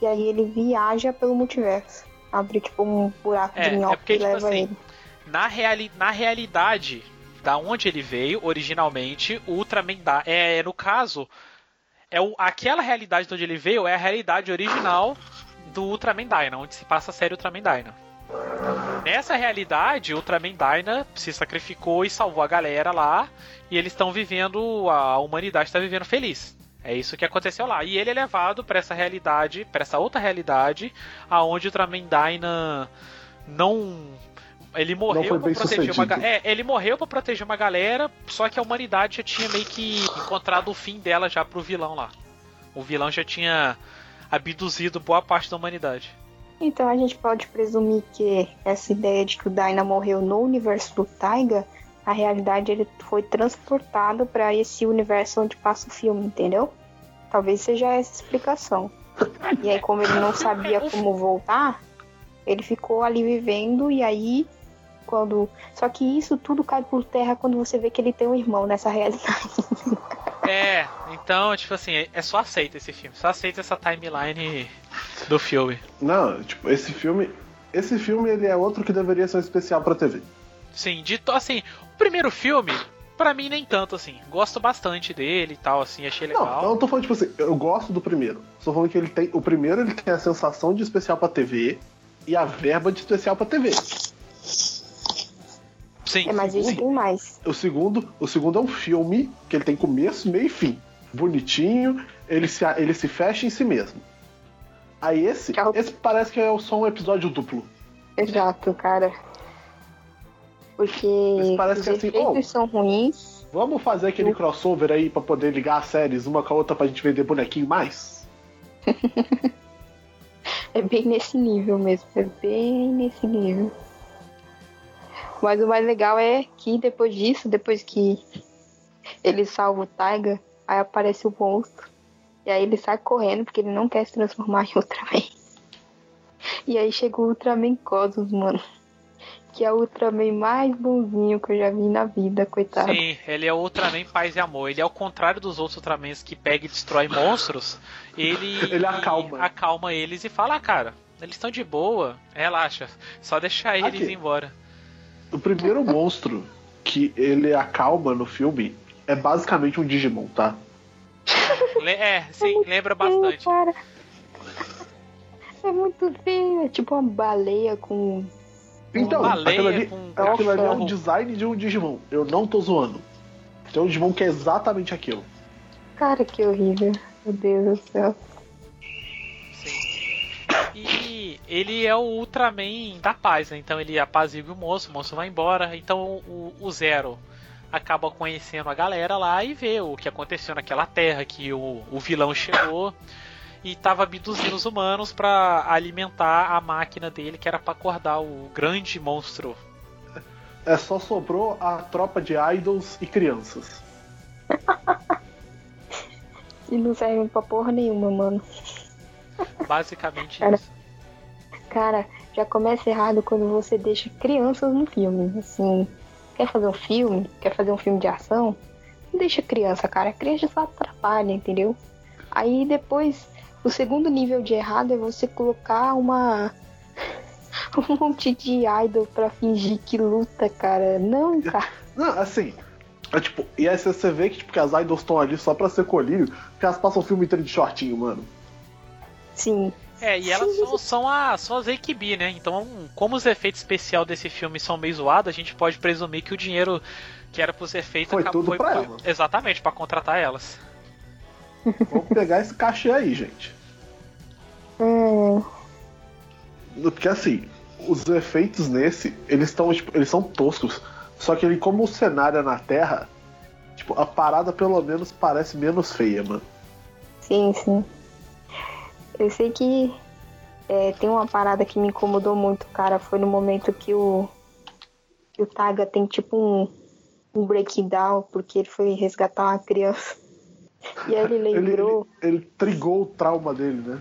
E aí ele viaja pelo multiverso. Abre tipo um buraco é, de minhoca é porque, tipo leva assim, ele. Na, reali na realidade, da onde ele veio originalmente, o Ultraman da é no caso é o, aquela realidade de onde ele veio é a realidade original do Ultraman Dyna, onde se passa a série Ultraman Dyna. Nessa realidade, Ultraman Dyna se sacrificou e salvou a galera lá, e eles estão vivendo, a humanidade está vivendo feliz. É isso que aconteceu lá. E ele é levado para essa realidade, para essa outra realidade, aonde Ultraman Dyna não ele morreu para proteger uma é, ele morreu para proteger uma galera, só que a humanidade já tinha meio que encontrado o fim dela já pro vilão lá. O vilão já tinha abduzido boa parte da humanidade. Então a gente pode presumir que essa ideia de que o Dyna morreu no universo do Taiga, a realidade ele foi transportado para esse universo onde passa o filme, entendeu? Talvez seja essa a explicação. E aí como ele não sabia (laughs) como voltar, ele ficou ali vivendo e aí quando. Só que isso tudo cai por terra quando você vê que ele tem um irmão nessa realidade. (laughs) É, então, tipo assim, é só aceita esse filme. Só aceita essa timeline do filme. Não, tipo, esse filme. Esse filme ele é outro que deveria ser um especial pra TV. Sim, dito assim, o primeiro filme, para mim nem tanto assim. Gosto bastante dele e tal, assim, achei legal. Não, eu tô falando tipo assim, eu gosto do primeiro. Tô falando que ele tem, o primeiro ele tem a sensação de especial para TV e a verba de especial para TV. Sim. É, mas ele tem mais. O segundo, o segundo é um filme que ele tem começo, meio e fim. Bonitinho, ele se, ele se fecha em si mesmo. Aí esse, é esse parece que é só um episódio duplo. Exato, cara. Porque esse parece os que assim, efeitos oh, são ruins. Vamos fazer aquele crossover aí pra poder ligar as séries uma com a outra pra gente vender bonequinho mais? (laughs) É bem nesse nível mesmo, é bem nesse nível. Mas o mais legal é que depois disso, depois que ele salva o Taiga, aí aparece o monstro. E aí ele sai correndo porque ele não quer se transformar em Ultraman. E aí chega o Ultraman Cosmos, mano. Que é o Ultraman mais bonzinho que eu já vi na vida, coitado. Sim, ele é o Ultraman paz e amor. Ele é o contrário dos outros Ultramans que pega e destrói monstros. Ele, (laughs) Ele acalma. acalma eles e fala, ah, cara, eles estão de boa, relaxa, só deixar eles Aqui. ir embora. O primeiro monstro que ele acalma no filme é basicamente um Digimon, tá? Le- é, sim, lembra bastante. Cara. É muito feio, é tipo uma baleia com. Então, baleia aquilo ali, com- aquilo ali é um design de um Digimon. Eu não tô zoando. Tem um Digimon que é exatamente aquilo. Cara, que horrível. Meu Deus do céu. Ele é o Ultraman da paz, né? Então ele apazigua o moço, o moço vai embora. Então o, o Zero acaba conhecendo a galera lá e vê o que aconteceu naquela terra, que o, o vilão chegou e tava abduzindo os humanos para alimentar a máquina dele, que era para acordar o grande monstro. É só sobrou a tropa de idols e crianças. (laughs) E não serve pra porra nenhuma, mano. Basicamente Cara. isso. Cara, já começa errado quando você deixa crianças no filme. Assim, quer fazer um filme? Quer fazer um filme de ação? Não deixa criança, cara. A criança só atrapalha, entendeu? Aí depois, o segundo nível de errado é você colocar uma. (laughs) um monte de idol pra fingir que luta, cara. Não, cara. Não, assim. É tipo, e aí você vê que, tipo, que as idols estão ali só pra ser colírio, porque elas passam o filme inteiro de shortinho, mano. Sim. É, e elas são, são, a, são as AKB, né? Então, como os efeitos especiais desse filme são meio zoados, a gente pode presumir que o dinheiro que era pra ser feito Foi acabou- tudo pra elas. Exatamente, pra contratar elas. Vamos pegar esse cachê aí, gente. Hum, Porque assim, os efeitos nesse, eles estão, tipo, eles são toscos. Só que ele, como o cenário é na Terra, tipo, a parada pelo menos parece menos feia, mano. sim, sim. Eu sei que é, tem uma parada que me incomodou muito, cara. Foi no momento que o. que o Taga tem tipo um, um breakdown, porque ele foi resgatar uma criança. (laughs) E aí ele Ele, lembrou. ele, ele trigou o trauma dele, né?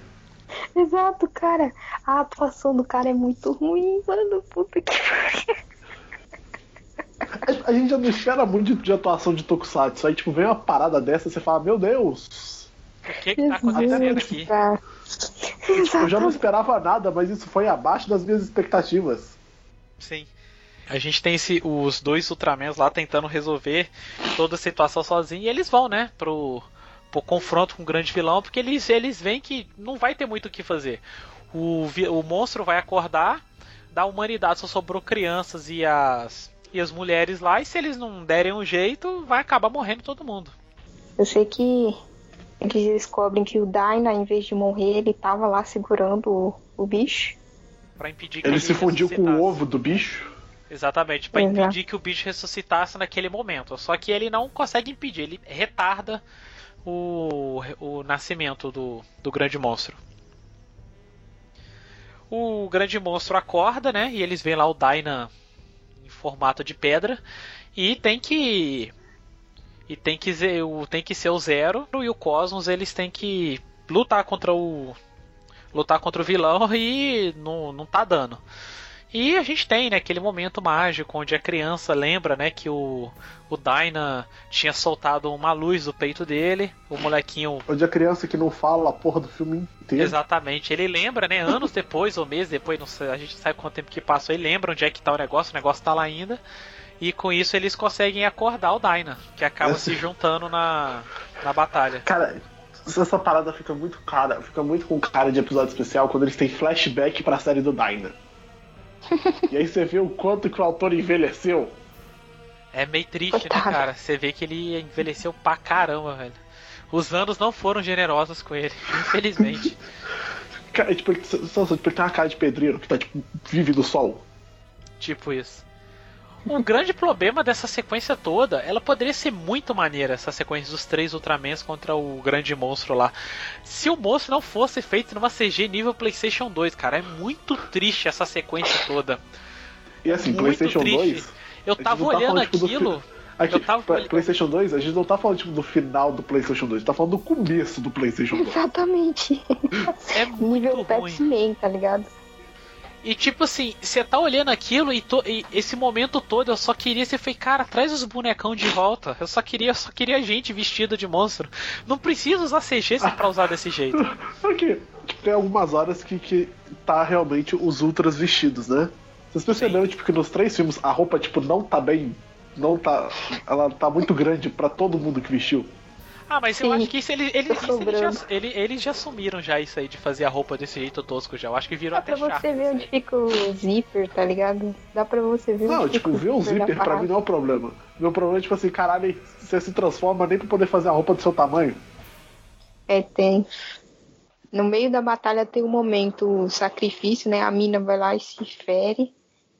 Exato, cara. A atuação do cara é muito ruim, mano. Puta que pariu. A, (laughs) a gente já não espera muito de, de atuação de Tokusatsu. Aí, tipo, vem uma parada dessa e você fala, meu Deus! O que que tá acontecendo aqui? Cara. Eu já não esperava nada, mas isso foi abaixo das minhas expectativas. Sim. A gente tem esse, os dois Ultramans lá tentando resolver toda a situação sozinho e eles vão, né, pro, pro confronto com o grande vilão, porque eles, eles veem que não vai ter muito o que fazer. O, o monstro vai acordar, da humanidade só sobrou crianças e as, e as mulheres lá, e se eles não derem um jeito, vai acabar morrendo todo mundo. Eu sei que eles descobrem que o Dyna, em vez de morrer, ele tava lá segurando o, o bicho. Pra impedir que Ele se fundiu com o ovo do bicho. Exatamente, pra Exato. impedir que o bicho ressuscitasse naquele momento. Só que ele não consegue impedir, ele retarda o, o nascimento do, do grande monstro. O grande monstro acorda, né? E eles veem lá o Dyna em formato de pedra. E tem que. E tem que, ser, o, tem que ser o Zero e o Cosmos, eles têm que lutar contra o. Lutar contra o vilão (laughs) e não, não tá dando. E a gente tem, né, aquele momento mágico onde a criança lembra, né, que o, o Dyna tinha soltado uma luz do peito dele, o molequinho Onde a criança que não fala a porra do filme inteiro. Exatamente, ele lembra, né? Anos depois ou meses depois, não sei, a gente sabe quanto tempo que passou, ele lembra onde é que tá o negócio, o negócio tá lá ainda. E com isso eles conseguem acordar o Dyna, que acaba (laughs) se juntando na, na batalha. Cara, essa parada fica muito cara, fica muito com cara de episódio especial quando eles têm flashback pra série do Dyna. (laughs) e aí você vê o quanto que o autor envelheceu. É meio triste, né, cara? Você vê que ele envelheceu pra caramba, velho. Os anos não foram generosos com ele, (laughs) infelizmente. Cara, tipo, ele, só- só- tipo, ele tem uma cara de pedreiro que tá, tipo, vive do sol. tipo isso. Um grande problema dessa sequência toda, ela poderia ser muito maneira, essa sequência dos três Ultramans contra o grande monstro lá. Se o monstro não fosse feito numa CG nível PlayStation 2, cara, é muito triste essa sequência toda. E assim, Muito PlayStation triste. 2. Eu tava tá olhando falando, tipo, aquilo. Aqui, Eu tava PlayStation 2, a gente não tá falando tipo, do final do PlayStation 2, a gente tá falando do começo do PlayStation 2. Exatamente. É muito Nível ruim. Pac-Man, tá ligado? E tipo assim, você tá olhando aquilo e, to- e esse momento todo eu só queria, você foi, cara, traz os bonecão de volta. Eu só queria, eu só queria gente vestida de monstro. Não precisa usar CG se pra usar desse jeito. (laughs) Porque tipo, tem algumas horas que, que tá realmente os ultras vestidos, né? Vocês perceberam tipo, que nos três filmes a roupa tipo, não tá bem. Não tá. Ela tá muito grande pra todo mundo que vestiu. Ah, mas eu Sim, acho que isso, ele, ele, tá isso eles, já, ele- eles já assumiram já isso aí de fazer a roupa desse jeito tosco já. Eu acho que virou Dá até pra chato. você ver onde fica o zíper, tá ligado? Dá pra você ver Não, tipo, ver o zíper pra mim não é o problema. Meu problema é tipo assim, caralho, você se transforma nem pra poder fazer a roupa do seu tamanho. É, tem. No meio da batalha tem um momento o sacrifício, né? A mina vai lá e se fere.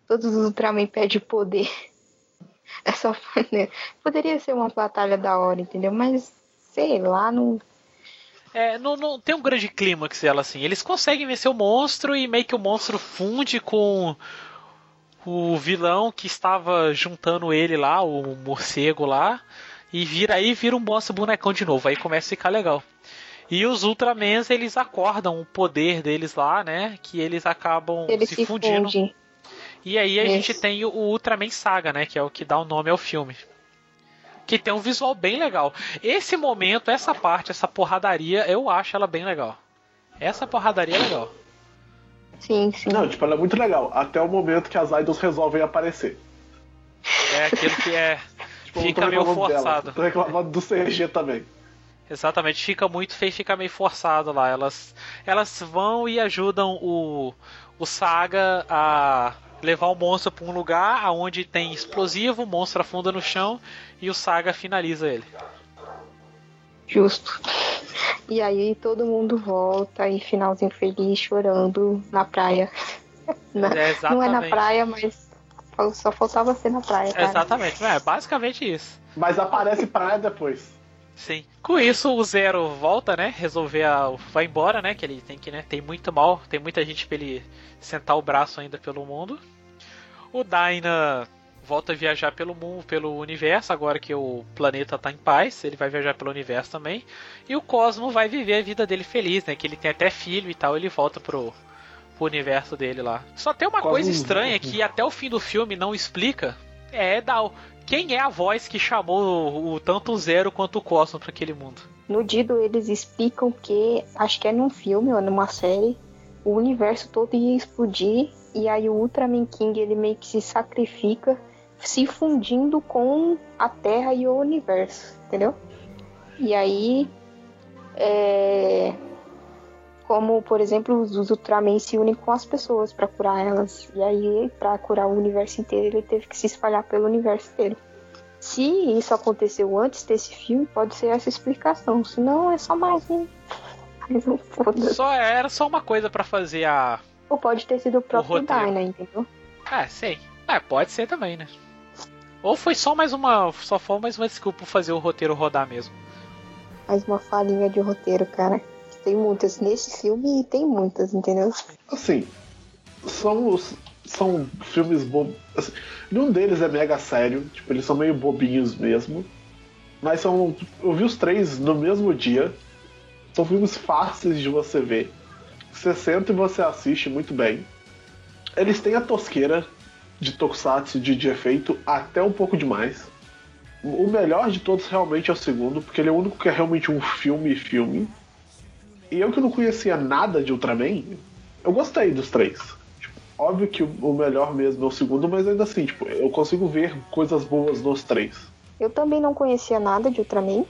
Todos os Ultraman pedem poder. (laughs) É só. né? Poderia ser uma batalha da hora, entendeu? Mas, sei lá, não. É, não, não tem um grande clímax ela assim. Eles conseguem vencer o monstro e meio que o monstro funde com o vilão que estava juntando ele lá, o morcego lá, e vira aí vira um monstro bonecão de novo. Aí começa a ficar legal. E os Ultramans eles acordam o poder deles lá, né? Que eles acabam Eles se, se fundindo. fundem. E aí a Isso. gente tem o Ultraman Saga, né? Que é o que dá o nome ao filme. Que tem um visual bem legal. Esse momento, essa parte, essa porradaria, eu acho ela bem legal. Essa porradaria é legal. Sim, sim. Não, tipo, ela é muito legal. Até o momento que as idols resolvem aparecer. É aquilo que é. (laughs) Tipo, Fica meio reclamando dela, forçado. Tô reclamando do CG também. Exatamente, fica muito feio, fica meio forçado lá. Elas, elas vão e ajudam o, o Saga a levar o monstro para um lugar aonde tem explosivo, o monstro afunda no chão e o Saga finaliza ele. Justo. E aí todo mundo volta e finalzinho feliz chorando na praia. Na- (laughs) É, não é na praia, mas só faltava ser na praia, cara. Exatamente, é basicamente isso. Mas aparece praia depois. Sim. Com isso, o Zero volta, né? Resolver a. Vai embora, né? Que ele tem que, né? Tem muito mal, tem muita gente pra ele sentar o braço ainda pelo mundo. O Dyna volta a viajar pelo mundo, pelo universo, agora que o planeta tá em paz, ele vai viajar pelo universo também. E o Cosmo vai viver a vida dele feliz, né? Que ele tem até filho e tal, ele volta pro, pro universo dele lá. Só tem uma Cosmo- coisa estranha que até o fim do filme não explica. É Dal. Quem é a voz que chamou o, o- tanto o Zero quanto o Cosmo para aquele mundo? No Dido eles explicam que, acho que é num filme ou numa série, o universo todo ia explodir e aí o Ultraman King ele meio que se sacrifica se fundindo com a Terra e o universo, entendeu? E aí, é, como por exemplo os Ultraman se unem com as pessoas para curar elas e aí para curar o universo inteiro ele teve que se espalhar pelo universo inteiro. Se isso aconteceu antes desse filme, pode ser essa explicação. Se não, é só mais um. Mais um foda-se. Só era só uma coisa para fazer a. Ou pode ter sido o próprio roteiro. Dyna, entendeu? É, sei. É, pode ser também, né? Ou foi só mais uma. Só foi mais uma desculpa pra fazer o roteiro rodar mesmo. Mais uma falinha de roteiro, cara. Tem muitas nesse filme tem muitas, entendeu? Assim, são os. São filmes bobos. Assim, nenhum deles é mega sério, tipo, eles são meio bobinhos mesmo. Mas são. Eu vi os três no mesmo dia. São filmes fáceis de você ver. Você senta e você assiste muito bem. Eles têm a tosqueira de tokusatsu de, de efeito até um pouco demais. O melhor de todos realmente é o segundo, porque ele é o único que é realmente um filme filme. E eu que não conhecia nada de Ultraman, eu gostei dos três. Tipo, óbvio que o melhor mesmo é o segundo, mas ainda assim, tipo, eu consigo ver coisas boas nos três. Eu também não conhecia nada de Ultraman.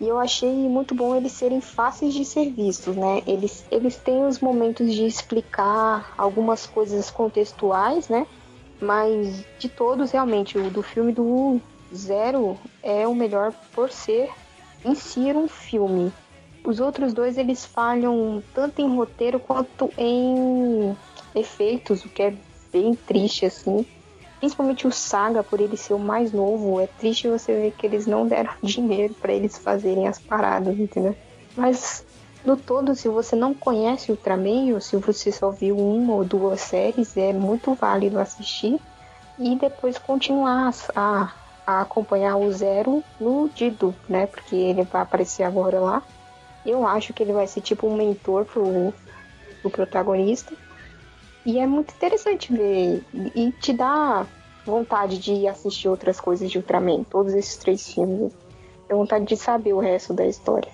E eu achei muito bom eles serem fáceis de ser vistos, né? Eles, eles têm os momentos de explicar algumas coisas contextuais, né? Mas de todos, realmente, o do filme do Zero é o melhor por ser em si um filme. Os outros dois eles falham tanto em roteiro quanto em efeitos, o que é bem triste assim. principalmente o Saga, por ele ser o mais novo, é triste você ver que eles não deram (laughs) dinheiro para eles fazerem as paradas, entendeu? Mas no todo, se você não conhece Ultraman, ou se você só viu uma ou duas séries, é muito válido assistir e depois continuar a, a acompanhar o Zero no Dido, né? Porque ele vai aparecer agora lá. Eu acho que ele vai ser tipo um mentor pro, pro protagonista. E é muito interessante ver. E te dá vontade de assistir outras coisas de Ultraman, todos esses três filmes. Dá vontade de saber o resto da história.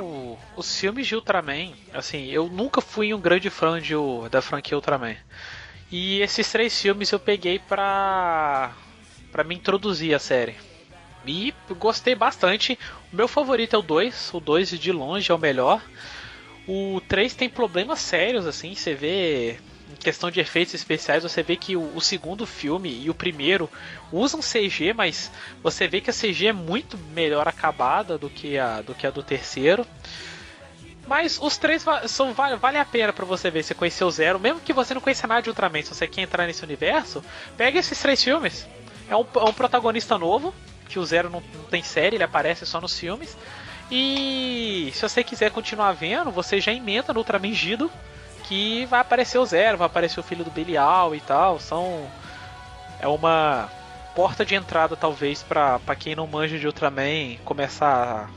O, os filmes de Ultraman, assim, eu nunca fui um grande fã de, da franquia Ultraman. E esses três filmes eu peguei pra, pra me introduzir a série. E gostei bastante. O meu favorito é o 2. O 2 de longe é o melhor. O 3 tem problemas sérios, assim, você vê. Em questão de efeitos especiais, você vê que o, o, segundo filme e o primeiro usam CG, mas você vê que a CG é muito melhor acabada do que a do, que a do terceiro. Mas os três são, vale, vale a pena para você ver, você conhecer o Zero, mesmo que você não conheça nada de Ultraman, se você quer entrar nesse universo, pega esses três filmes. É um, é um protagonista novo, que o Zero não, não tem série, ele aparece só nos filmes. E se você quiser continuar vendo, você já emenda no Ultraman Gido, que vai aparecer o Zero, vai aparecer o filho do Belial e tal. São. É uma porta de entrada, talvez, para quem não manja de Ultraman começar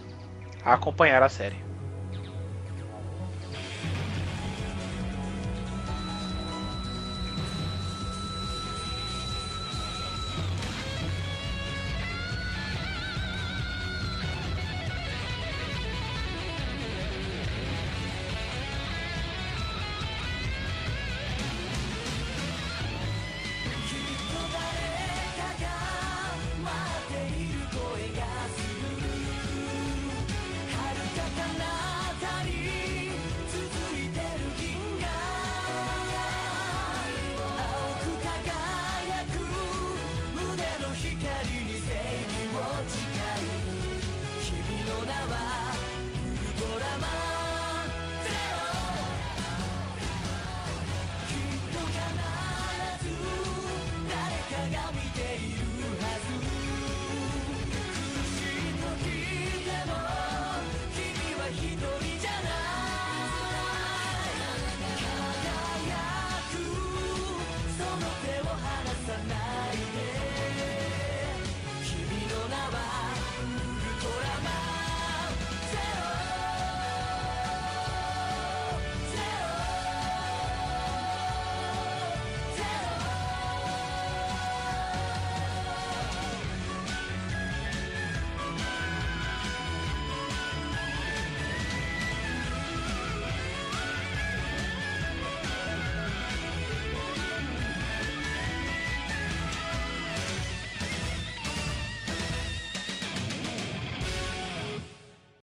a acompanhar a série.